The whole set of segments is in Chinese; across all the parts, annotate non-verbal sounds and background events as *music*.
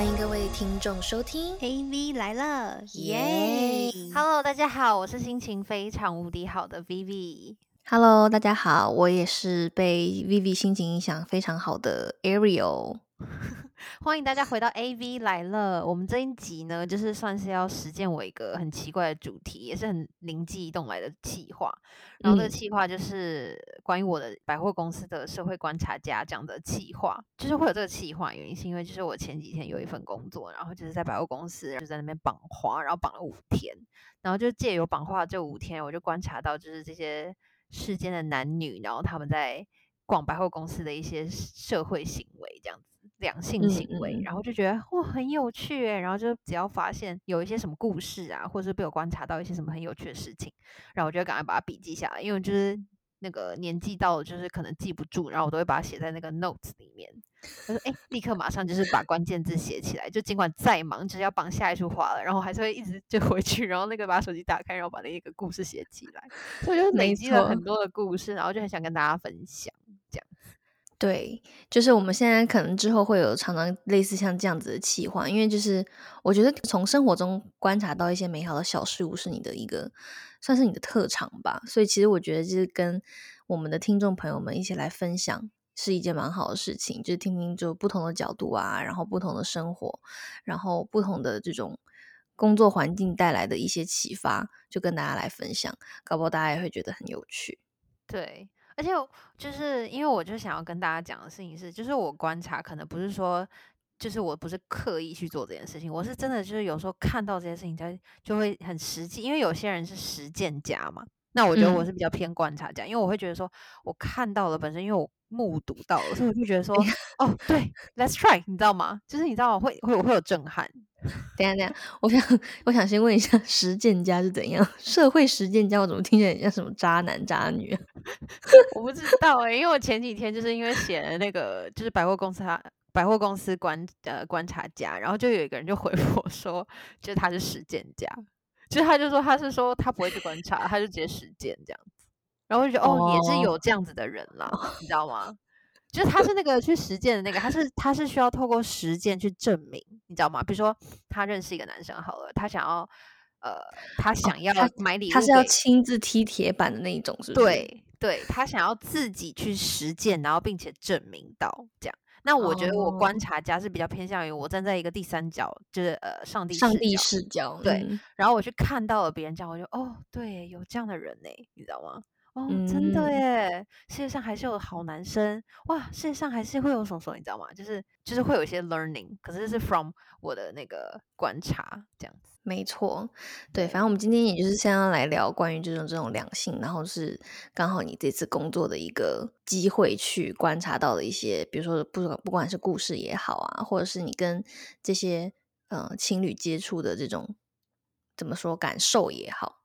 欢迎各位听众收听 AV 来了，耶！Hello，大家好，我是心情非常无敌好的 Vivi。Hello，大家好，我也是被 Vivi 心情影响非常好的 Ariel。*laughs* 欢迎大家回到 AV 来了。我们这一集呢，就是算是要实践我一个很奇怪的主题，也是很灵机一动来的企划。然后这个嗯企划就是关于我的百货公司的社会观察家这样的企划。就是会有这个企划，原因是因为就是我前几天有一份工作，然后就是在百货公司就在那边绑花，然后绑了五天。然后就借由绑花这五天，我就观察到就是这些世间的男女，然后他们在逛百货公司的一些社会行为，这样子两性嗯行为，嗯然后就觉得哇很有趣诶，然后就只要发现有一些什么故事啊，或者是被我观察到一些什么很有趣的事情，然后我就赶快把它笔记下来，因为就是。那个年纪到了，就是可能记不住，然后我都会把它写在那个 notes 里面。我说，哎、立刻马上就是把关键字写起来，就尽管再忙，就是要绑下一束花了，然后还是会一直就回去，然后那个把手机打开，然后把那个故事写起来，所以就累积了很多的故事，然后就很想跟大家分享。对，就是我们现在可能之后会有常常类似像这样子的企划，因为就是我觉得从生活中观察到一些美好的小事物是你的一个算是你的特长吧，所以其实我觉得就是跟我们的听众朋友们一起来分享是一件蛮好的事情，就是听听就不同的角度啊，然后不同的生活，然后不同的这种工作环境带来的一些启发，就跟大家来分享，搞不好大家也会觉得很有趣。对，而且就是因为我就想要跟大家讲的事情是，就是我观察可能不是说，就是我不是刻意去做这件事情，我是真的就是有时候看到这些事情，才就会很实际，因为有些人是实践家嘛。那我觉得我嗯是比较偏观察家，因为我会觉得说，我看到了本身，因为我目睹到了，所以我就觉得说，*laughs* 哦，对，Let's try，你知道吗？就是你知道吗？会会我会有震撼，等一下，等下，我想我想先问一下，实践家是怎样？*laughs* 社会实践家，我怎么听起来很像什么渣男渣女啊？*laughs* 我不知道哎、因为我前几天就是因为写了那个就是百货公司他百货公司观呃观察家，然后就有一个人就回复我说，就是他是实践家，就是他就说他是说他不会去观察，他就直接实践这样子，然后我就觉得哦也是哦有这样子的人啦，你知道吗？*laughs* 就是他是那个去实践的那个，他是他是需要透过实践去证明，你知道吗？比如说他认识一个男生好了，他想要呃他想要他买礼物给、他是要亲自踢铁板的那一种，是不是？，对对，他想要自己去实践，然后并且证明到这样。那我觉得我观哦察家是比较偏向于我站在一个第三角，就是呃上帝视上帝角视角，对嗯然后我去看到了别人这样，我就哦，对，有这样的人呢，你知道吗？哦，真的嗯耶！世界上还是有好男生哇！世界上还是会有什么什么，你知道吗？就是就是会有一些 learning，可是是 from 我的那个观察这样子。没错，对，反正我们。今天也就是先要来聊关于这种这种两性，然后是刚好你这次工作的一个机会去观察到的一些，比如说不管不管是故事也好啊，或者是你跟这些呃情侣接触的这种怎么说感受也好，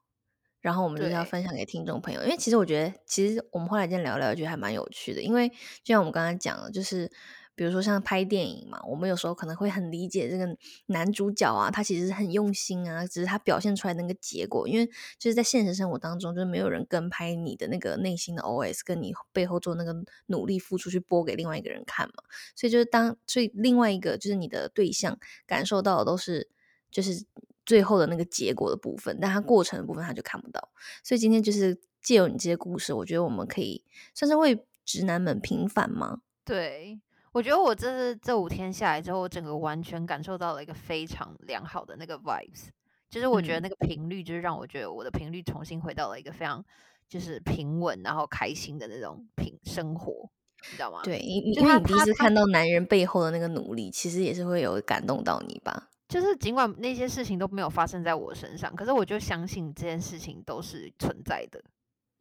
然后我们就是要分享给听众朋友，因为其实我觉得，其实我们后来今天聊聊，觉得还蛮有趣的，因为就像我们刚才讲的，就是比如说像拍电影嘛，我们有时候可能会很理解这个男主角啊，他其实很用心啊，只是他表现出来那个结果，因为就是在现实生活当中，就是没有人跟拍你的那个内心的 OS，跟你背后做那个努力付出去播给另外一个人看嘛，所以就是当所以另外一个就是你的对象感受到的都是就是最后的那个结果的部分，但他过程的部分他就看不到。所以今天就是借由你这些故事，我觉得我们可以算是为直男们平反吗？对，我觉得我这是这五天下来之后，我整个完全感受到了一个非常良好的那个 vibes，就是我觉得嗯那个频率，就是让我觉得我的频率重新回到了一个非常就是平稳然后开心的那种平生活，你知道吗？对，因为你第一次看到男人背后的那个努力，其实也是会有感动到你吧？就是尽管那些事情都没有发生在我身上，可是我就相信这件事情都是存在的，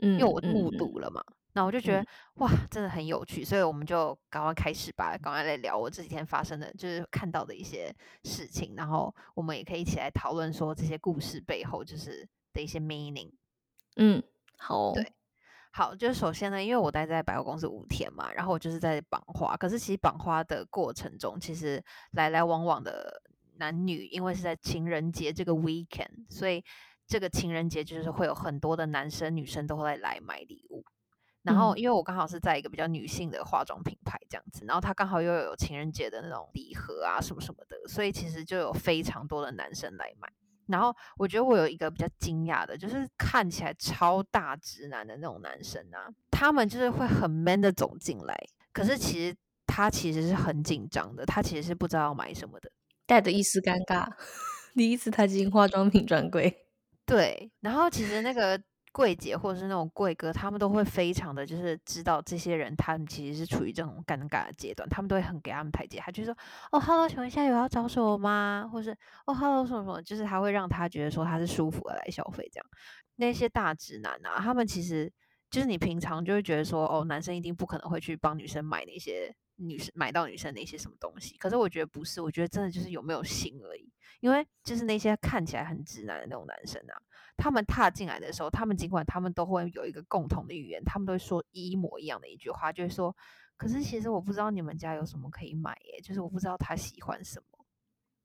嗯，因为我嗯目嗯睹了嘛。那我就觉得、嗯哇，真的很有趣，所以我们就赶快开始吧，赶快来聊我这几天发生的，就是看到的一些事情，然后我们也可以一起来讨论说这些故事背后就是的一些 meaning。嗯，好哦、对好，就是首先呢，因为我待在百货公司五天嘛，然后我就是在绑花，可是其实绑花的过程中，其实来来往往的男女，因为是在情人节这个 weekend，所以这个情人节就是会有很多的男生女生都会来买礼物。然后嗯因为我刚好是在一个比较女性的化妆品牌这样子，然后它刚好又有情人节的那种礼盒啊什么什么的，所以其实就有非常多的男生来买。然后我觉得我有一个比较惊讶的，就是看起来超大直男的那种男生啊，他们就是会很 man 的走进来，可是其实他其实是很紧张的，他其实是不知道要买什么的。带着一丝尴尬，*laughs* 第一次踏进化妆品专柜。对，然后其实那个柜姐或者是那种柜哥，他们都会非常的就是知道这些人，他们其实是处于这种尴尬的阶段，他们都会很给他们台阶，他就说哦，hello，请问一下有要找什么吗？或是哦，hello 什么什么，就是他会让他觉得说他是舒服的来消费这样。那些大直男啊，他们其实就是你平常就会觉得说哦，男生一定不可能会去帮女生买那些女生买到女生的一些什么东西，可是我觉得不是，我觉得真的就是有没有心而已。因为就是那些看起来很直男的那种男生啊，他们踏进来的时候，他们尽管他们都会有一个共同的语言，他们都会说一模一样的一句话，就是说：“可是其实我不知道你们家有什么可以买耶，就是我不知道他喜欢什么。”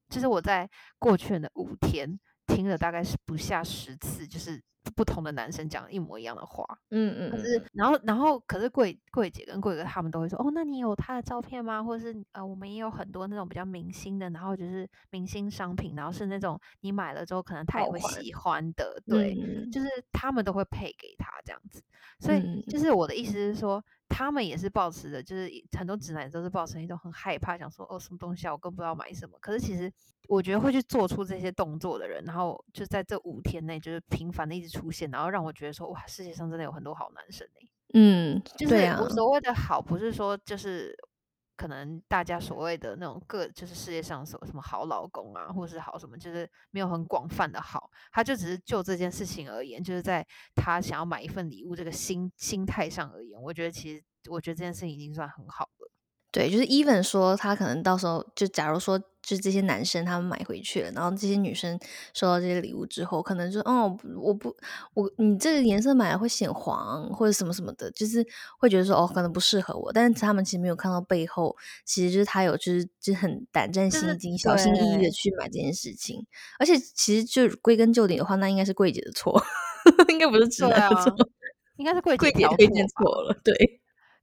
就是我在过去的五天听了大概是不下十次，就是不同的男生讲一模一样的话。嗯嗯嗯，可是，然后，然后，可是柜柜姐跟柜哥他们都会说，哦，那你有他的照片吗？或者是呃，我们也有很多那种比较明星的，然后就是明星商品，然后是那种你买了之后可能他也会喜欢的，对，嗯就是他们都会配给他这样子。所以，嗯就是我的意思是说，他们也是抱持的，就是很多直男都是抱持一种很害怕，想说哦，什么东西啊，我更不知道买什么。可是其实我觉得会去做出这些动作的人，然后就在这五天内就是频繁的一直出现，然后让我觉得说，哇，世界上真的有很多好男生欸嗯，就是我，所谓的好，不是说就是可能大家所谓的那种个，就是世界上所什么好老公啊，或者是好什么，就是没有很广泛的好，他就只是就这件事情而言，就是在他想要买一份礼物这个心心态上而言，我觉得其实我觉得这件事情已经算很好了。对，就是 even 说他可能到时候就假如说就这些男生他们买回去了，然后这些女生收到这些礼物之后，可能就哦我不我你这个颜色买了会显黄或者什么什么的，就是会觉得说哦可能不适合我，但是他们其实没有看到背后，其实就是他有就是就是很胆战心惊、小心翼翼的去买这件事情，而且其实就归根究底的话，那应该是柜姐的错，*laughs* 应该不是直对啊男的错，，应该是柜柜姐推荐错了，对。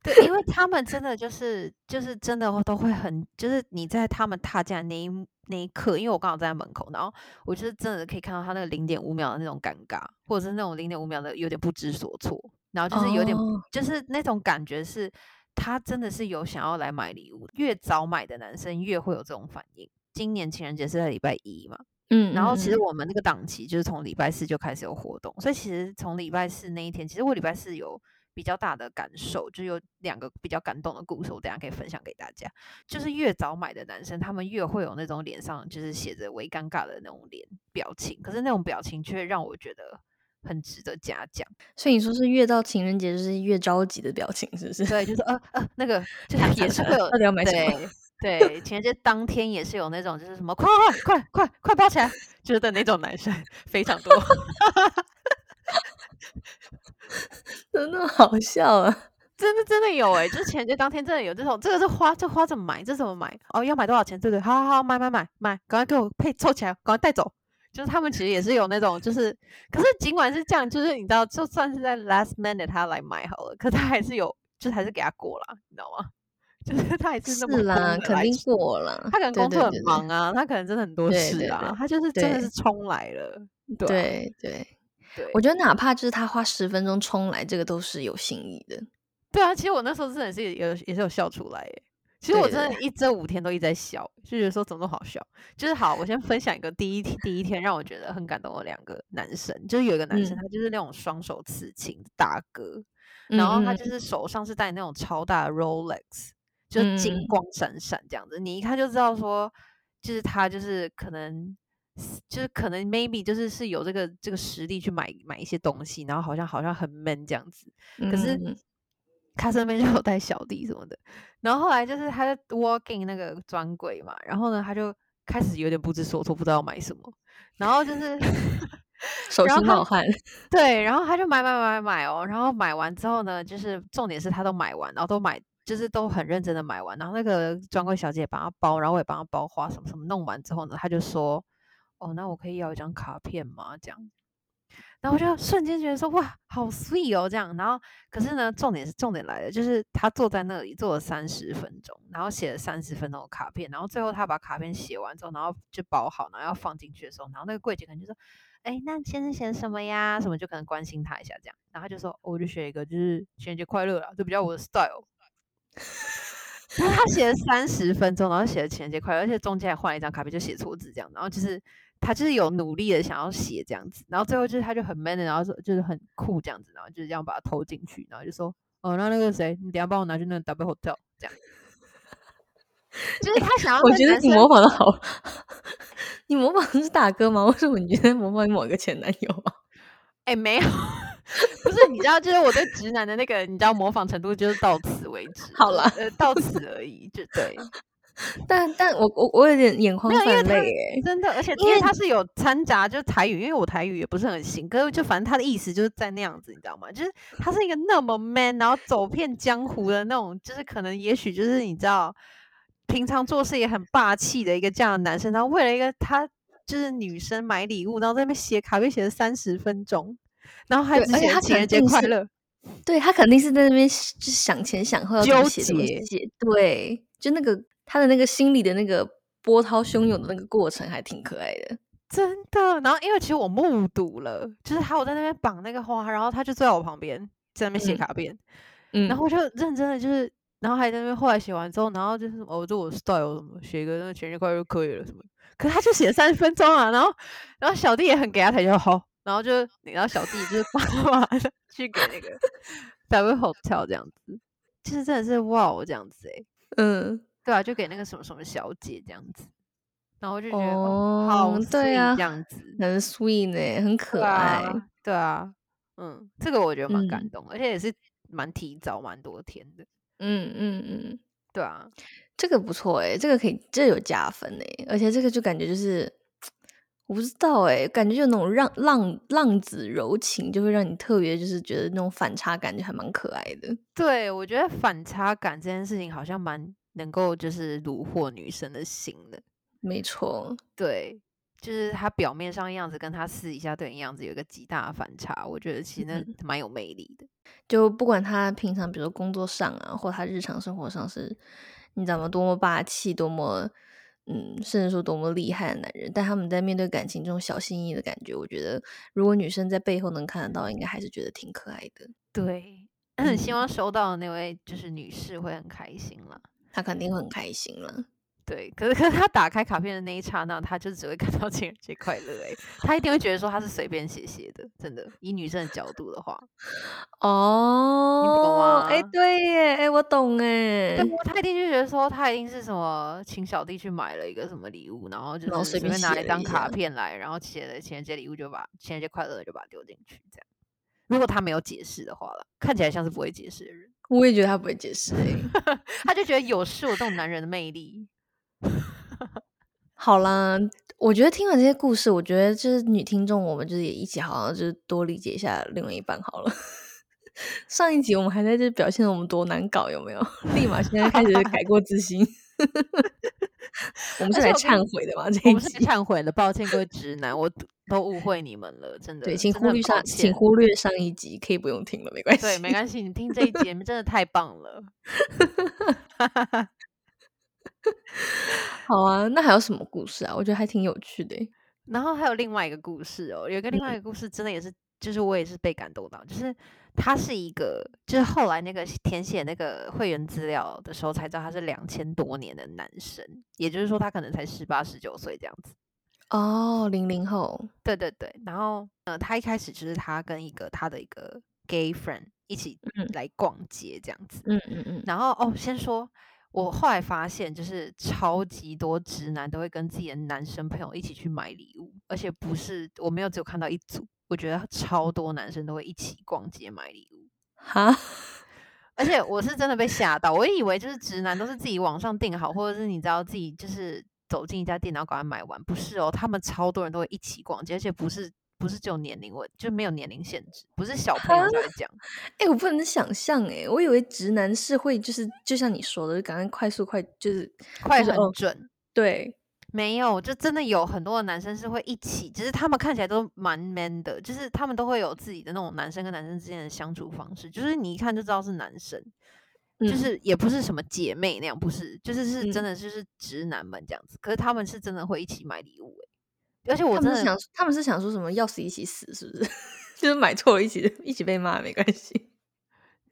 对，因为他们真的就是就是真的都会很，就是你在他们踏进来那一那一刻，因为我刚好站在门口，然后我就是真的可以看到他那个零点五秒的那种尴尬，或者是那种零点五秒的有点不知所措，然后就是有点、哦就是那种感觉是，他真的是有想要来买礼物，越早买的男生越会有这种反应。今年情人节是在礼拜一嘛，嗯，然后其实嗯我们那个档期就是从礼拜四就开始有活动，所以其实从礼拜四那一天，其实我礼拜四有比较大的感受，就有两个比较感动的故事，我等下可以分享给大家。就是越早买的男生，他们越会有那种脸上就是写着微尴尬的那种脸表情，可是那种表情却让我觉得很值得嘉奖。所以你说是越到情人节就是越着急的表情，是不是？对，就是呃呃，那个就是也是会有 *laughs* 到底要买什么对对，情人节当天也是有那种就是什么快快快快快包起来，就是的那种男生非常多。*laughs* *laughs* 真的好笑啊！*laughs* 真的真的有哎、就是情人节当天真的有这种，这个是花，这花怎么买？这怎么买？哦，要买多少钱？对不对？好好好，买买买买，赶快给我配凑起来，赶快带走。就是他们其实也是有那种，就是，可是尽管是这样，就是你知道，就算是在 last minute 他来买好了，可他还是有，就是还是给他过了，你知道吗？*laughs* 就是他还是那么是啦，肯定过啦。他可能工作很对对对忙啊，他可能真的很多事啊，他就是真的是冲来了，对对，对我觉得哪怕就是他花十分钟冲来，这个都是有心意的。对啊，其实我那时候真的是有也是有笑出来耶。其实我真的一这五天都一直在笑，就觉得说怎么都好笑。就是好，我先分享一个第一天第一天让我觉得很感动的两个男生，就是有一个男生嗯他就是那种双手刺青的大哥，然后他就是手上是戴那种超大的 Rolex，就是金嗯光闪闪这样子，你一看就知道说，就是他就是可能。就是可能 maybe 就是是有这个这个实力去买买一些东西，然后好像好像很 man 这样子，嗯可是他身边就有带小弟什么的，然后后来就是他在 walking 那个专柜嘛，然后呢他就开始有点不知所措，不知道要买什么，然后就是 *laughs* 手心冒汗。*laughs* 对，然后他就买买买买买哦，然后买完之后呢，就是重点是他都买完，然后都买就是都很认真的买完，然后那个专柜小姐也帮他包，然后我也帮他包花什么什么，弄完之后呢，他就说，哦，那我可以要一张卡片吗？这样。然后我就瞬间觉得说哇，好 sweet 哦，这样。然后可是呢，重点是重点来了，就是他坐在那里坐了三十分钟，然后写了三十分钟的卡片，然后最后他把卡片写完之后，然后就包好，然后要放进去的时候，然后那个柜姐可能就说：“哎，那先生写什么呀？什么？”就可能关心他一下这样。然后他就说：“我就写一个，就是情人节快乐啦，就比较我的 style。”然后他写了三十分钟，然后写了情人节快乐，而且中间还换了一张卡片，就写错字这样。然后就是他就是有努力的想要写这样子，然后最后就是他就很 man 的，然后说就是很酷这样子，然后就是这样把它投进去，然后就说哦，那那个谁，你等下帮我拿去那个 W Hotel 这样。就是他想要，我觉得你模仿的好，你模仿的是大哥吗？为什么你觉得模仿某一个前男友啊？哎，没有。*laughs* 不是，你知道，就是我对直男的那个，你知道模仿程度就是到此为止。好了，呃，到此而已，就对。*laughs* 但但我我我有点眼眶泛泪哎，真的，而且因为他是有掺杂就是台语，因为我台语也不是很行，可是就反正他的意思就是在那样子，你知道吗？就是他是一个那么 man，然后走遍江湖的那种，就是可能也许就是你知道，平常做事也很霸气的一个这样的男生，然后为了一个他就是女生买礼物，然后在那边写卡片写了三十分钟。然后还只写情人节快乐，对他肯定是在那边就是想前想后要纠结，对，就那个他的那个心里的那个波涛汹涌的那个过程还挺可爱的，真的。然后因为其实我目睹了，就是还我在那边绑那个花，然后他就坐在我旁边在那边写卡片，嗯，然后我。就认真的就是，然后还在那边后来写完之后，然后就是哦，就我 style 什么写一个那个情人节快乐就可以了什么，可他就写了三十分钟啊，然后然后小弟也很给他台阶好。然后就，然后小弟就是爸妈 *laughs* 去给那个 W Hotel 这样子，其实真的是哇，这样子哎，嗯，对啊，就给那个什么什么小姐这样子，然后我就觉得哦，好对啊，这样子很 sweet 呢，很。可爱，对啊，嗯，这个我觉得蛮感动，而且也是蛮提早蛮多天的，嗯嗯嗯，对啊，这个不错哎，这个可以，这有加分哎，而且这个就感觉就是。我不知道哎，感觉就那种让浪浪子柔情，就会让你特别就是觉得那种反差感就还蛮可爱的。对，我觉得反差感这件事情好像蛮能够就是虏获女生的心的。没错，对，就是他表面上样子跟他私底下对你样子有一个极大的反差，我觉得其实那蛮有魅力的。就不管他平常比如说工作上啊，或他日常生活上是，你怎么？多么霸气，多么。嗯，甚至说多么厉害的男人，但他们在面对感情这种小心翼翼的感觉，我觉得如果女生在背后能看得到，应该还是觉得挺可爱的。对，很希望收到的那位就是女士会很开心了，她肯定会很开心了。对，可是可是他打开卡片的那一刹那，他就只会看到情人节快乐哎，他一定会觉得说他是随便写写的，真的。以女生的角度的话，哦，你懂吗？哎，对耶，哎，我懂哎。他一定就觉得说他一定是什么请小弟去买了一个什么礼物，然后就随便拿了一张卡片来，然后写了情人节礼物，就把情人节快乐就把它丢进去这样。如果他没有解释的话了，看起来像是不会解释的人。我也觉得他不会解释诶，*laughs* 他就觉得有是我这种男人的魅力。*laughs* 好啦，我觉得听完这些故事，我觉得就是女听众，我们就是也一起好像就是多理解一下另外一半好了。*laughs* 上一集我们还在这表现我们多难搞，有没有？立马现在开始改过自新。*laughs* 我们是来忏悔的吗？*laughs* 这一集忏悔的，抱歉各位直男，我都误会你们了，真的。对，请忽略上，请忽略上一集，可以不用听了，没关系。对，没关系，你听这一集，真的太棒了。*laughs* 好啊，那还有什么故事啊？我觉得还挺有趣的。然后还有另外一个故事哦，有一个另外一个故事，真的也是，就是我也是被感动到。就是他是一个，就是后来那个填写那个会员资料的时候才知道他是两千多年的男生，也就是说他可能才十八十九岁这样子。哦，零零后，对对对。然后呃，他一开始就是他跟一个他的一个 gay friend 一起来逛街这样子。嗯嗯嗯。然后哦，先说。我后来发现，就是超级多直男都会跟自己的男生朋友一起去买礼物，而且不是我没有只有看到一组，我觉得超多男生都会一起逛街买礼物。哈，而且我是真的被吓到，我以为就是直男都是自己网上订好，或者是你知道自己就是走进一家店然后赶快买完，不是哦，他们超多人都会一起逛街，而且不是。不是只有年龄问就没有年龄限制，不是小朋友才会讲。哎，我不能想象哎，我以为直男是会就是就像你说的，赶快快速快就是快很准。对，没有，就真的有很多的男生是会一起，只是他们看起来都蛮 man 的，就是他们都会有自己的那种男生跟男生之间的相处方式，就是你一看就知道是男生，就嗯是也不是什么姐妹那样，不是，就是是真嗯的就是直男们这样子。可是他们是真的会一起买礼物欸，而且我真的他想他们是想说什么要死一起死，是不是？*laughs* 就是买错了一起一起被骂没关系。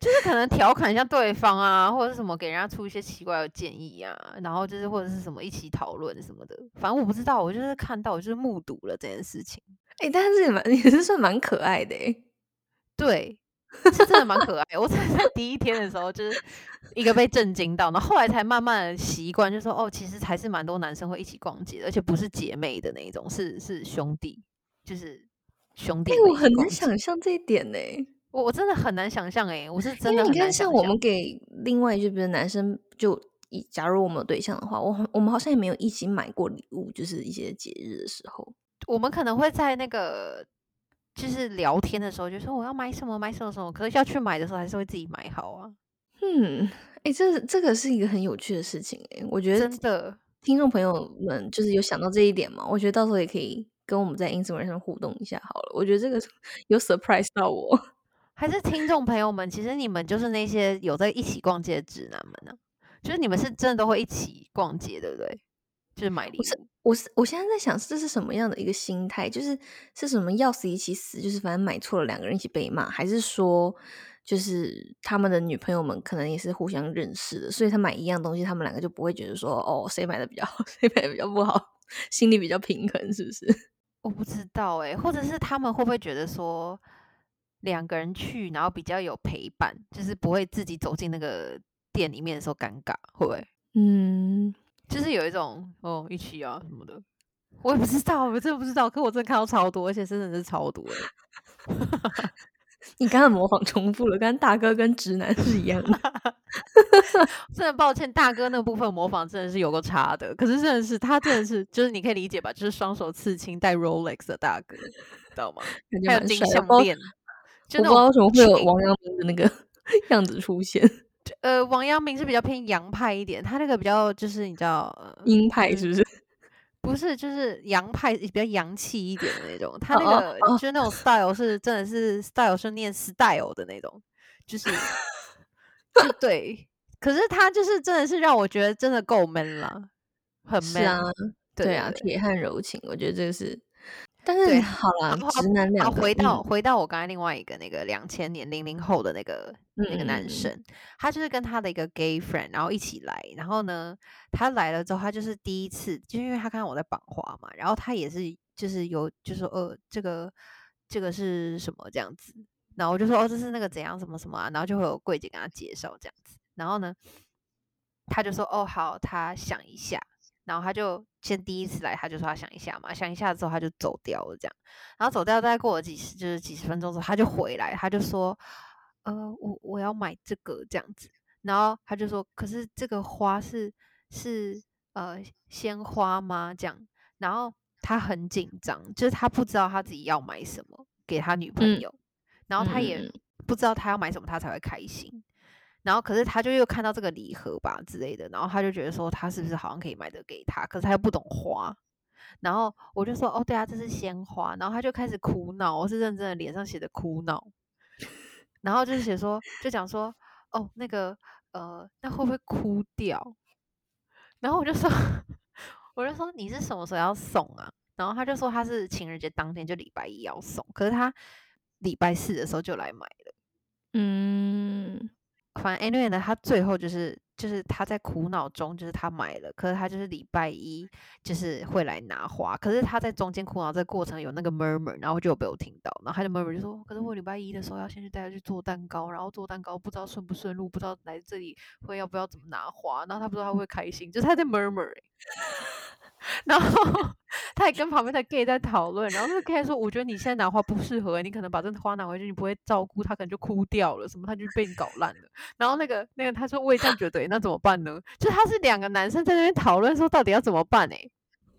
就是可能调侃一下对方啊，或者是什么给人家出一些奇怪的建议啊，然后就是或者是什么一起讨论什么的，反正我不知道，我就是看到，我就是目睹了这件事情。哎、但是也蛮 *laughs* 也是算蛮可爱的哎。对，是真的蛮可爱。我真的在第一天的时候就是一个被震惊到，然后后来才慢慢习惯，就说哦，其实还是蛮多男生会一起逛街的，而且不是姐妹的那一种，是是兄弟，就是兄弟哎、我很难。想象这一点呢，我我真的很难想象诶，我是真因为你看，的很难想像我们。给另外就比如男生，就以假如我们有对象的话，我我们好像也没有一起买过礼物，就是一些节日的时候。我们可能会在那个就是聊天的时候就说我要买什么买什么什么，可是要去买的时候还是会自己买好啊，嗯，哎、这这个是一个很有趣的事情哎，我觉得真的。听众朋友们就是有想到这一点嘛，我觉得到时候也可以跟我们在 Instagram 上互动一下好了。我觉得这个 *laughs* 有 surprise 到我。还是听众朋友们，其实你们就是那些有在一起逛街的直男们呢、就是你们是真的都会一起逛街，对不对？就是买礼不是物。我是我现在在想，这是什么样的一个心态？就是是什么要死一起死，就是反正买错了两个人一起被骂，还是说就是他们的女朋友们可能也是互相认识的，所以他买一样东西，他们两个就不会觉得说哦谁买的比较好，谁买的比较不好，心里比较平衡，是不是？我不知道哎、或者是他们会不会觉得说两个人去，然后比较有陪伴，就是不会自己走进那个店里面的时候尴尬，会不会？嗯，就是有一种哦一起啊什么的，我也不知道，我真的不知道。可我真的看到超多，而且真的是超多欸 *laughs* 你刚刚模仿重复了，跟大哥跟直男是一样的。*laughs* 真的抱歉，大哥那部分模仿真的是有个差的，可是真的是他真的是，就是你可以理解吧，就是双手刺青戴 Rolex 的大哥，知道吗？还有金项链，就我不知道为什么会有王阳明的那个 *laughs* 样子出现，呃，王阳明是比较偏洋派一点，他那个比较就是你知道，呃、鹰派是是不是？*laughs* 不是就是洋派比较洋气一点的那种，他那哦个就是那种 style 是真的是 style 是念 style 的那种，就是就 *laughs* 对，可是他就是真的是让我觉得真的够 man 了，很是 man，啊，对对啊，铁汉柔情，我觉得这个是。但是对好啦，好好直男两好，个，回到、嗯回到我刚才另外一个那个两千年零零后的那个那个男生，他就是跟他的一个 gay friend，然后一起来，然后呢，他来了之后，他就是第一次，就因为他看到我在绑花嘛，然后他也是就是有就说呃这个这个是什么这样子，然后我就说哦这是那个怎样什么什么啊，然后就会有柜姐跟他介绍这样子，然后呢，他就说哦好，他想一下，然后他就先第一次来，他就说他想一下嘛，想一下之后他就走掉了这样。然后走掉，大概过了几十，就是几十分钟之后，他就回来，他就说，呃，我我要买这个这样子。然后他就说，可是这个花是是呃鲜花吗？这样。然后他很紧张，就是他不知道他自己要买什么给他女朋嗯友，然后他也嗯不知道他要买什么，他才会开心。然后可是他就又看到这个礼盒吧之类的，然后他就觉得说他是不是好像可以买的给他，可是他又不懂花。然后我就说哦，对啊，这是鲜花。然后他就开始哭闹，我是认真的，脸上写的哭闹。然后就是写说，就讲说，哦，那个呃，那会不会哭掉？然后我就说，*laughs* 我就说你是什么时候要送啊？然后他就说他是情人节当天就礼拜一要送，可是他礼拜四的时候就来买了。嗯，反正 anyway 呢，他最后就是就是他在苦恼中，就是他买了，可是他就是礼拜一就是会来拿花，可是他在中间苦恼这个过程有那个 murmur，然后就有被我听到，然后他就 murmur 就说，可是我礼拜一的时候要先去带他去做蛋糕，然后做蛋糕不知道顺不顺路，不知道来这里会要不要怎么拿花，然后他不知道他会开心，就是他在 murmur 欸。然后他还跟旁边的 gay 在讨论，然后那个 gay 说：“我觉得你现在拿花不适合，你可能把这花拿回去，你不会照顾他，可能就枯掉了，什么他就被你搞烂了。”然后那个那个他说：“我也这样觉得欸，那怎么办呢？”就他是两个男生在那边讨论说到底要怎么办哎、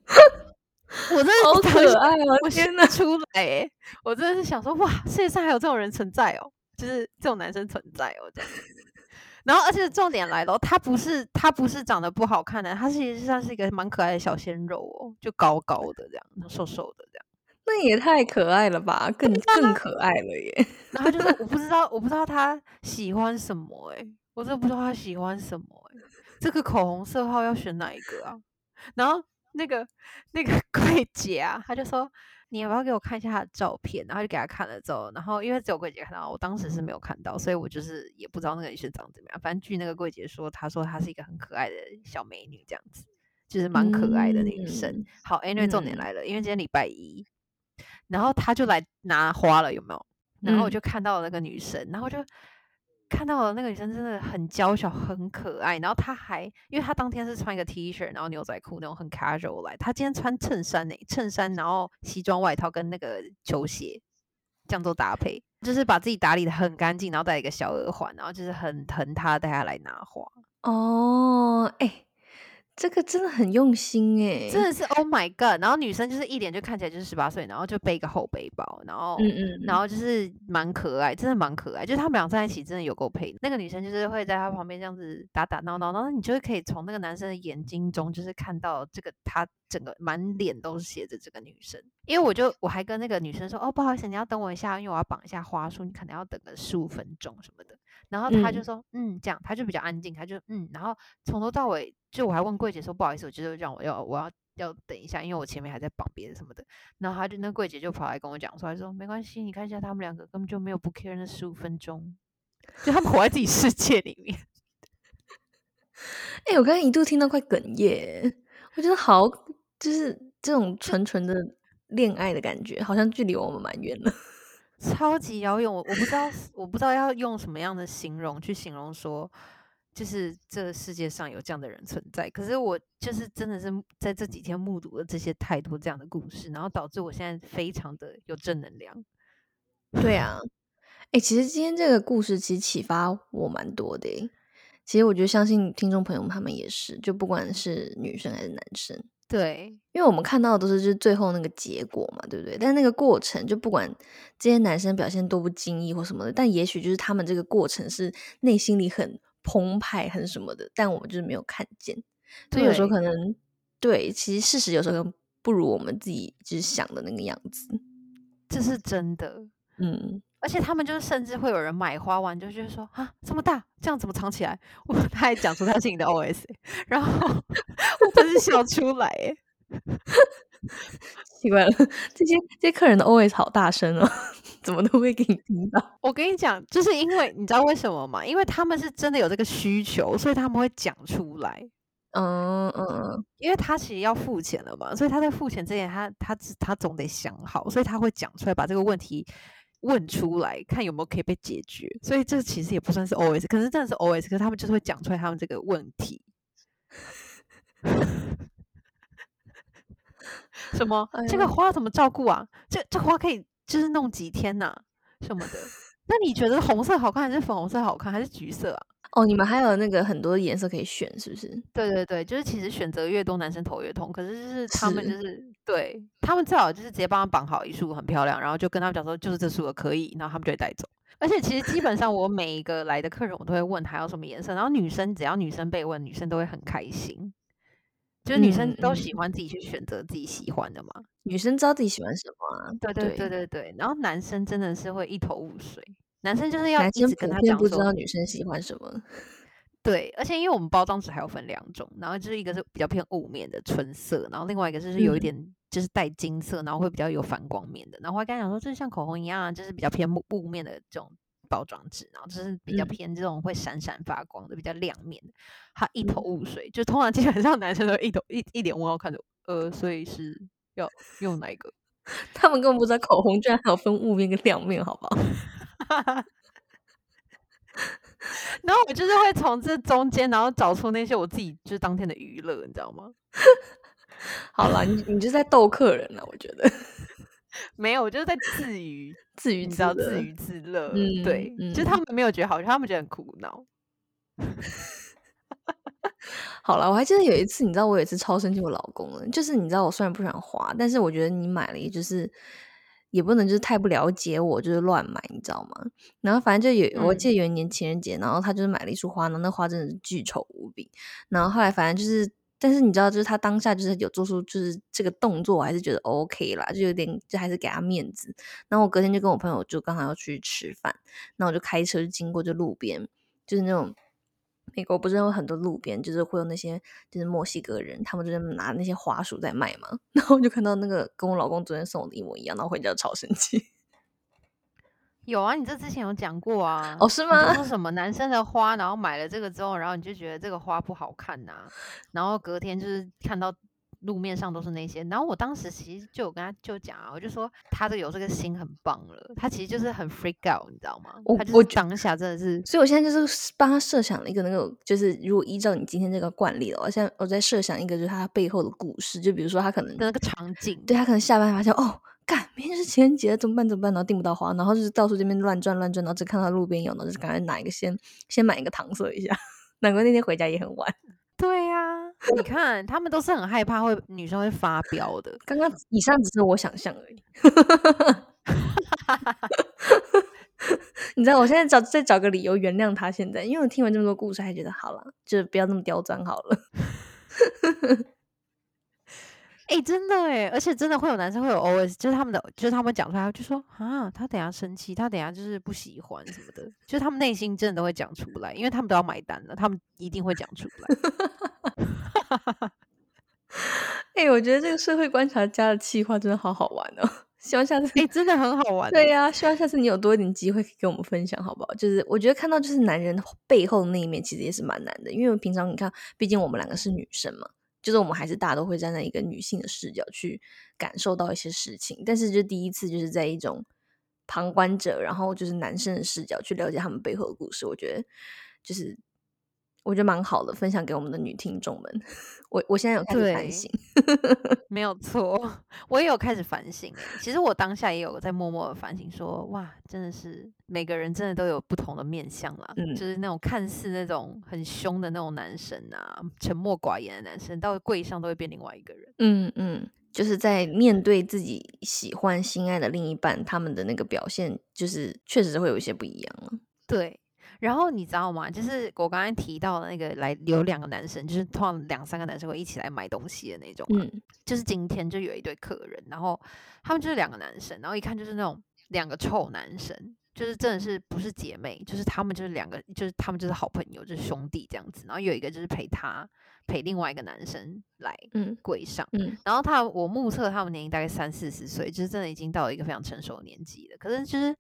*laughs* 我真的好可爱哦！我天哪，出来哎、我真的是想说哇，世界上还有这种人存在哦，就是这种男生存在哦这样。然后而且重点来了，他不是他不是长得不好看的，他其实算是一个蛮可爱的小鲜肉哦，就高高的这样，瘦瘦的这样。那也太可爱了吧，更更可爱了耶。然后就是我不知道，*laughs* 我不知道他喜欢什么哎，我真的不知道他喜欢什么哎。这个口红色号要选哪一个啊？然后那个那个 *laughs* 柜姐啊，他就说你要不要给我看一下他的照片？然后就给他看了之后，然后因为只有柜姐看到，我当时是没有看到，所以我就是也不知道那个女生长怎么样。反正据那个柜姐说，她说她是一个很可爱的小美女，这样子就是蛮可爱的女生。好，Anyway，重点来了，因为今天礼拜一。然后她就来拿花了，有没有？然后我就看到了那个女生，然后就看到了那个女生真的很娇小，很可爱。然后她还，因为她当天是穿一个 T 恤，然后牛仔裤那种很 casual 来，她今天穿衬衫呢，衬衫，然后西装外套跟那个球鞋这样做搭配，就是把自己打理的很干净，然后戴一个小耳环，然后就是很疼她，带她来拿花。哦，哎。这个真的很用心哎，真的是 Oh my God！然后女生就是一脸就看起来就是十八岁，然后就背一个厚背包，然后嗯嗯，然后就是蛮可爱，真的蛮可爱。就是他们俩在一起真的有够配。那个女生就是会在他旁边这样子打打闹闹，然后你就可以从那个男生的眼睛中就是看到这个他整个满脸都是写着这个女生。因为我就我还跟那个女生说哦，不好意思，你要等我一下，因为我要绑一下花束，你可能要等个十五分钟什么的。然后他就说嗯，这样他就比较安静，他就嗯，然后从头到尾。就我还问柜姐说不好意思，我觉得让我要我要要等一下，因为我前面还在绑别的什么的。然后他就那柜姐就跑来跟我讲说，他说没关系，你看一下他们两个根本就没有不 care 那十五分钟，就他们活在自己世界里面。*laughs* 哎，我刚刚一度听到快哽咽，我觉得好，就是这种纯纯的恋爱的感觉，好像距离我们蛮远的，超级遥远。我我不知道我不知道要用什么样的形容去形容说。就是这世界上有这样的人存在，可是我就是真的是在这几天目睹了这些太多这样的故事，然后导致我现在非常的有正能量。对啊，哎，其实今天这个故事其实启发我蛮多的。其实我觉得相信听众朋友们他们也是，就不管是女生还是男生，对，因为我们看到的都是就是最后那个结果嘛，对不对？但是那个过程，就不管这些男生表现多不经意或什么的，但也许就是他们这个过程是内心里很。澎湃很什么的，但我们就是没有看见，所以有时候可能对，其实事实有时候不如我们自己就是想的那个样子，这是真的。嗯，而且他们就是甚至会有人买花完就觉得说啊这么大，这样怎么藏起来？*laughs* 我他还讲出他是你的 OS，*laughs* 然后我真是笑出来耶，奇怪了，这些这些客人的 OS 好大声哦。*laughs* 怎么都会给你听到。我跟你讲，就是因为你知道为什么吗？因为他们是真的有这个需求，所以他们会讲出来。嗯嗯嗯，因为他其实要付钱了嘛，所以他在付钱之前，他他他总得想好，所以他会讲出来，把这个问题问出来，看有没有可以被解决。所以这其实也不算是 O S，可是真的是 O S，可是他们就是会讲出来他们这个问题。什么？这个花怎么照顾啊？这这花可以。就是弄几天呐，什么的。那你觉得红色好看还是粉红色好看还是橘色啊？哦，你们还有那个很多颜色可以选，是不是？对对对，就是其实选择越多，男生头越痛。可是就是他们就是对他们最好就是直接帮他绑好一束很漂亮，然后就跟他们讲说就是这束可以，然后他们就会带走。而且其实基本上我每一个来的客人，我都会问他要什么颜色，然后女生只要女生被问，女生都会很开心。就是女生都喜欢自己去选择自己喜欢的嘛，女生知道自己喜欢什么啊？对对对对对。然后男生真的是会一头雾水，男生就是要一直跟他讲说，不知道女生喜欢什么。*laughs* 对，而且因为我们包装纸还有分两种，然后就是一个是比较偏雾面的纯色，然后另外一个就是有一点就是带金色，然后会比较有反光面的。然后我还跟他讲说，就是像口红一样，就是比较偏雾雾面的这种。包装纸，然后就是比较偏这种会闪闪发光的，比较亮面的。他一头雾水，就通常基本上男生都一头一一脸问号看着，呃，所以是要用哪一个？*laughs* 他们根本不知道口红居然还有分雾面跟亮面，好不好？然后我就是会从这中间，然后找出那些我自己就是当天的娱乐，你知道吗？*laughs* 好了，你你就在逗客人了，我觉得。没有，我就是在自娱 *laughs* 自娱，你知道自娱自乐。嗯，对，就是他们没有觉得好笑，他们觉得很苦恼。*laughs* 好了，我还记得有一次，你知道我有一次超生气我老公了，就是你知道我虽然不喜欢花，但是我觉得你买了，也就是也不能就是太不了解我，就是乱买，你知道吗？然后反正就有，我记得有一年情人节，然后他就是买了一束花，然后那花真的是巨丑无比。然后后来反正就是，但是你知道，就是他当下就是有做出就是这个动作，我还是觉得 OK 啦，就有点就还是给他面子。然后我隔天就跟我朋友就刚好要去吃饭，那我就开车就经过就路边，就是那种。美国不是有很多路边，就是会有那些就是墨西哥人，他们就是拿那些花束在卖嘛。*laughs* 然后我就看到那个跟我老公昨天送我的一模一样，然后回家超生气。*laughs* 有啊，你这之前有讲过啊？哦，是吗？说什么男生的花，然后买了这个之后，然后你就觉得这个花不好看呐，然后隔天就是看到。路面上都是那些，然后我当时其实就有跟他就讲啊，我就说他的有这个心很棒了，他其实就是很 freak out，你知道吗？我我当下真的是，所以我现在就是帮他设想了一个那个，就是如果依照你今天这个惯例了，我现在我在设想一个就是他背后的故事，就比如说他可能那个场景，对他可能下班发现哦，干明天是情人节怎么办怎么办，然后订不到花，然后就是到处这边乱转乱转，然后只看到路边有，然后就赶快拿一个先先买一个搪塞一下，*laughs* 难怪那天回家也很晚。对呀，你看他们都是很害怕会女生会发飙的。刚刚以上只是我想象而已。你知道，我现在找再找个理由原谅他。现在，因为我听完这么多故事，还觉得好了，就不要那么刁钻好了。*laughs* 哎，真的哎，而且真的会有男生会有 OS，就是他们的，就是他们讲出来就说啊，他等下生气，他等下就是不喜欢什么的，*laughs* 就是他们内心真的都会讲出来，因为他们都要买单了，他们一定会讲出来。*laughs* 哎，我觉得这个社会观察家的气话真的好好玩哦，希望下次哎，真的很好玩。对呀，希望下次你有多一点机会可以跟我们分享，好不好？就是我觉得看到就是男人背后那一面，其实也是蛮难的，因为平常你看，毕竟我们两个是女生嘛。就是我们还是大家都会站在一个女性的视角去感受到一些事情，但是就第一次就是在一种旁观者，然后就是男生的视角去了解他们背后的故事，我觉得就是我觉得蛮好的，分享给我们的女听众们。我我现在有开始反省，*laughs* 没有错，我也有开始反省。其实我当下也有在默默的反省，说哇，真的是每个人真的都有不同的面相啦。嗯，就是那种看似那种很凶的那种男生啊，沉默寡言的男生，到柜上都会变另外一个人。嗯嗯，就是在面对自己喜欢心爱的另一半，他们的那个表现，就是确实会有一些不一样了。对。然后你知道吗？就是我刚才提到的那个来有两个男生，就是通常两三个男生会一起来买东西的那种。嗯，就是今天就有一对客人，然后他们就是两个男生，然后一看就是那种两个臭男生，就是真的是不是姐妹，就是他们就是两个，就是他们就是好朋友，就是兄弟这样子。然后有一个就是陪他陪另外一个男生来柜上，嗯，然后他我目测他们年龄大概三四十岁，就是真的已经到了一个非常成熟的年纪了。可是就是。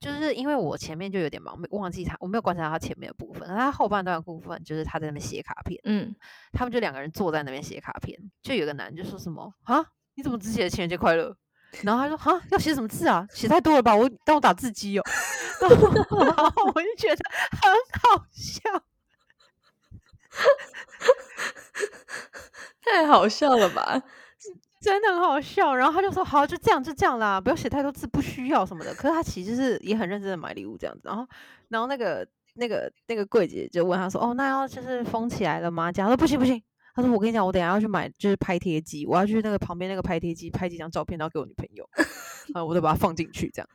就是因为我前面就有点忙，没忘记他，我没有观察到他前面的部分。他后半段部分就是他在那边写卡片，嗯，他们就两个人坐在那边写卡片，就有个男就说什么啊，你怎么只写情人节快乐？然后他说啊，要写什么字啊？写太多了吧？我当我打字机哦。然后 *laughs* 我就觉得很好笑，*laughs* 太好笑了吧？真的很好笑，然后他就说好，就这样，就这样啦，不要写太多字，不需要什么的。可是他其实是也很认真的买礼物这样子。然后，然后那个那个那个柜姐就问他说：“哦，那要就是封起来了吗？”讲说不行不行。他说：“我跟你讲，我等下要去买就是拍贴机，我要去那个旁边那个拍贴机拍几张照片，然后给我女朋友，啊，我就把它放进去这样。”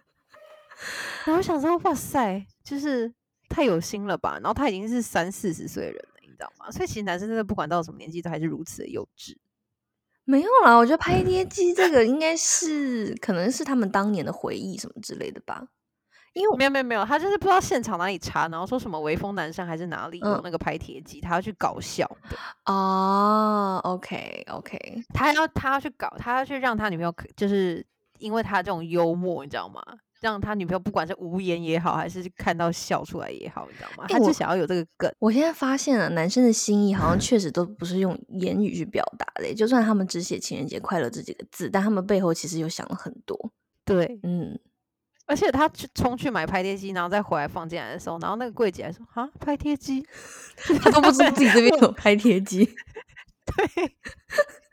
然后我想说：“哇塞，就是太有心了吧？”然后他已经是三四十岁的人了，你知道吗？所以其实男生真的不管到什么年纪，都还是如此的幼稚。没有啦，我觉得拍贴机这个应该是可能是他们当年的回忆什么之类的吧。因为没有没有没有，他就是不知道现场哪里查，然后说什么威风南山还是哪里有那个拍贴机，他要去搞笑的哦。OK OK，他要他要去搞，他要去让他女朋友，就是因为他这种幽默，你知道吗？让他女朋友不管是无言也好，还是看到笑出来也好，你知道吗？他就想要有这个梗。我现在发现了，男生的心意好像确实都不是用言语去表达的。就算他们只写情人节快乐这几个字，但他们背后其实有想了很多。对，嗯。而且他去冲去买拍贴机，然后再回来放进来的时候，然后那个柜姐还说：“啊，拍贴机，*laughs* 他都不知道自己这边有拍贴机。*laughs* ”对，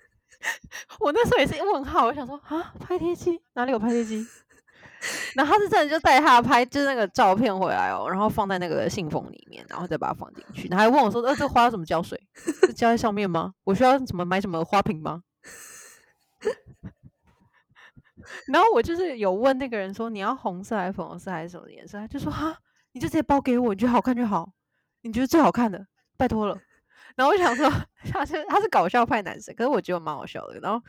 *laughs* 我那时候也是问号，我想说：“啊，拍贴机哪里有拍贴机？” *laughs* 然后他是真的就带他拍，就是那个照片回来哦，然后放在那个信封里面，然后再把它放进去。他还问我说：“呃，这花要怎么浇水？*laughs* 浇在上面吗？我需要什么买什么花瓶吗？” *laughs* 然后我就是有问那个人说你要红色还是粉红色还是什么颜色，他就说哈，你就直接包给我，你觉得好看就好，你觉得最好看的，拜托了。然后我想说他是他是搞笑派男生，可是我觉得蛮好笑的。然后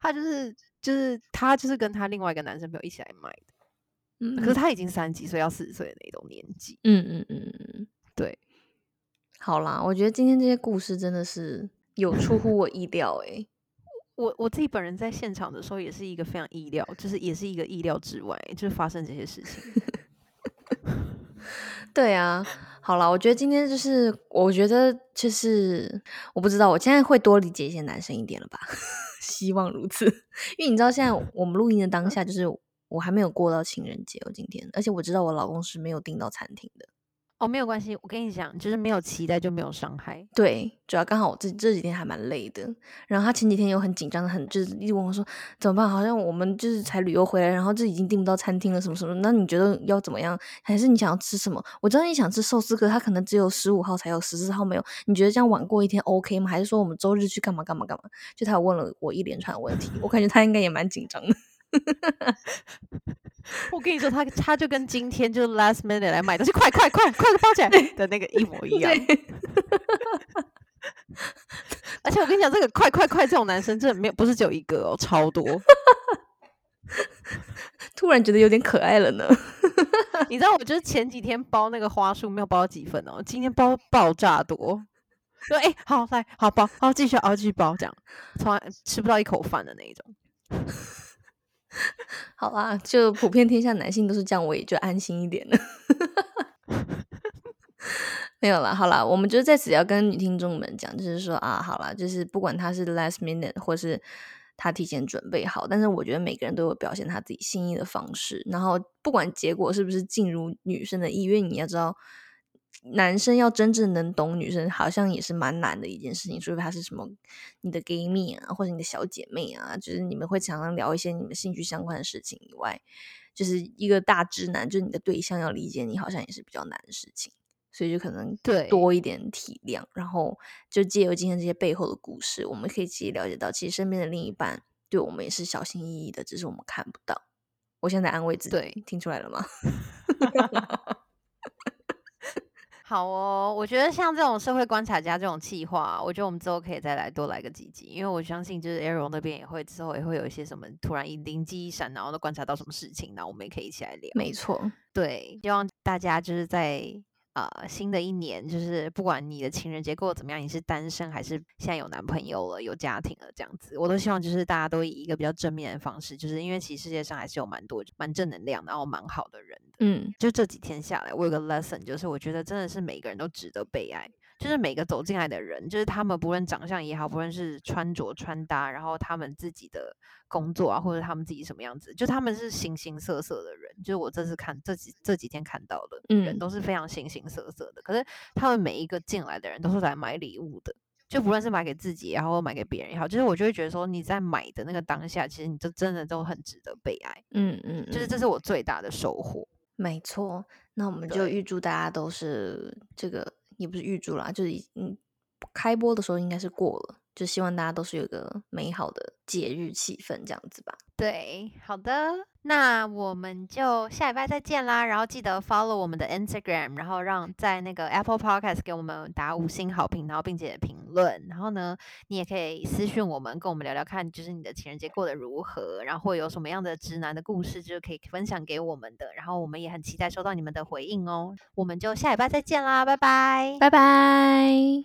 他就是就是他就是跟他另外一个男生朋友一起来买的，嗯，可是他已经三十几岁要四十岁的那种年纪。嗯嗯嗯嗯，对，好啦，我觉得今天这些故事真的是有出乎我意料诶。*laughs* 我我自己本人在现场的时候也是一个非常意料，就是也是一个意料之外，就是发生这些事情。*laughs* 对啊，好了，我觉得今天就是，我觉得就是我不知道，我现在会多理解一些男生一点了吧？*laughs* 希望如此，因为你知道现在我们录音的当下，就是我还没有过到情人节哦，今天，而且我知道我老公是没有订到餐厅的。哦，没有关系，我跟你讲，就是没有期待就没有伤害。对，主要刚好我这这几天还蛮累的，然后他前几天又很紧张的很，就是一直问我说怎么办？好像我们就是才旅游回来，然后就已经订不到餐厅了，什么什么？那你觉得要怎么样？还是你想要吃什么？我知道你想吃寿司，哥他可能只有十五号才有，十四号没有。你觉得这样晚过一天 OK 吗？还是说我们周日去干嘛干嘛干嘛？就他问了我一连串的问题，我感觉他应该也蛮紧张的。*laughs* 我跟你说，他他就跟今天就是 last minute 来买东西，快快快快包起来的那个一模一样。而且我跟你讲，这个快快快这种男生真的没有，不是只有一个哦，超多。*laughs* 突然觉得有点可爱了呢。*laughs* 你知道，我就是前几天包那个花束没有包几份哦，今天包爆炸多。说哎，好来好包，好继续，继续包，这样从来吃不到一口饭的那一种。*laughs* 好啦，就普遍天下男性都是这样，我也就安心一点了。*laughs* 没有啦，好啦，我们就在此要跟女听众们讲，就是说啊，好啦，就是不管他是 last minute 或是他提前准备好，但是我觉得每个人都有表现他自己心意的方式，然后不管结果是不是进入女生的意愿，你要知道。男生要真正能懂女生，好像也是蛮难的一件事情。除非他是什么你的 gay 蜜啊，或者你的小姐妹啊，就是你们会常常聊一些你们兴趣相关的事情以外，就是一个大直男，就是你的对象要理解你，好像也是比较难的事情。所以就可能对多一点体谅，然后就借由今天这些背后的故事，我们可以其实了解到，其实身边的另一半对我们也是小心翼翼的，只是我们看不到。我现在安慰自己，听出来了吗？*laughs* 好哦，我觉得像这种社会观察家这种计划，我觉得我们之后可以再来多来个几集，因为我相信就是 Arrow 那边也会之后也会有一些什么突然一灵机一闪，然后都观察到什么事情，然后我们也可以一起来聊。没错，对，希望大家就是在。啊，新的一年就是不管你的情人节过得怎么样，你是单身还是现在有男朋友了、有家庭了这样子，我都希望就是大家都以一个比较正面的方式，就是因为其实世界上还是有蛮多蛮正能量然后蛮好的人。嗯，就这几天下来，我有个 lesson，就是我觉得真的是每个人都值得被爱。就是每个走进来的人，就是他们不论长相也好，不论是穿着穿搭，然后他们自己的工作啊，或者他们自己什么样子，就他们是形形色色的人。就是我这次看这几这几天看到的人，都是非常形形色色的。可是他们每一个进来的人，都是来买礼物的。就不论是买给自己，然后买给别人也好，就是我就会觉得说，你在买的那个当下，其实你就真的都很值得被爱。嗯嗯，就是这是我最大的收获。没错，那我们就预祝大家都是这个。也不是预祝啦，就是嗯，开播的时候应该是过了，就希望大家都是有个美好的节日气氛这样子吧。对，好的，那我们就下礼拜再见啦。然后记得 follow 我们的 Instagram，然后让在那个 Apple Podcast 给我们打五星好评，然后并且评论。然后呢，你也可以私讯我们，跟我们聊聊看，就是你的情人节过得如何，然后有什么样的直男的故事，就是可以分享给我们的。然后我们也很期待收到你们的回应哦。我们就下礼拜再见啦，拜拜，拜拜。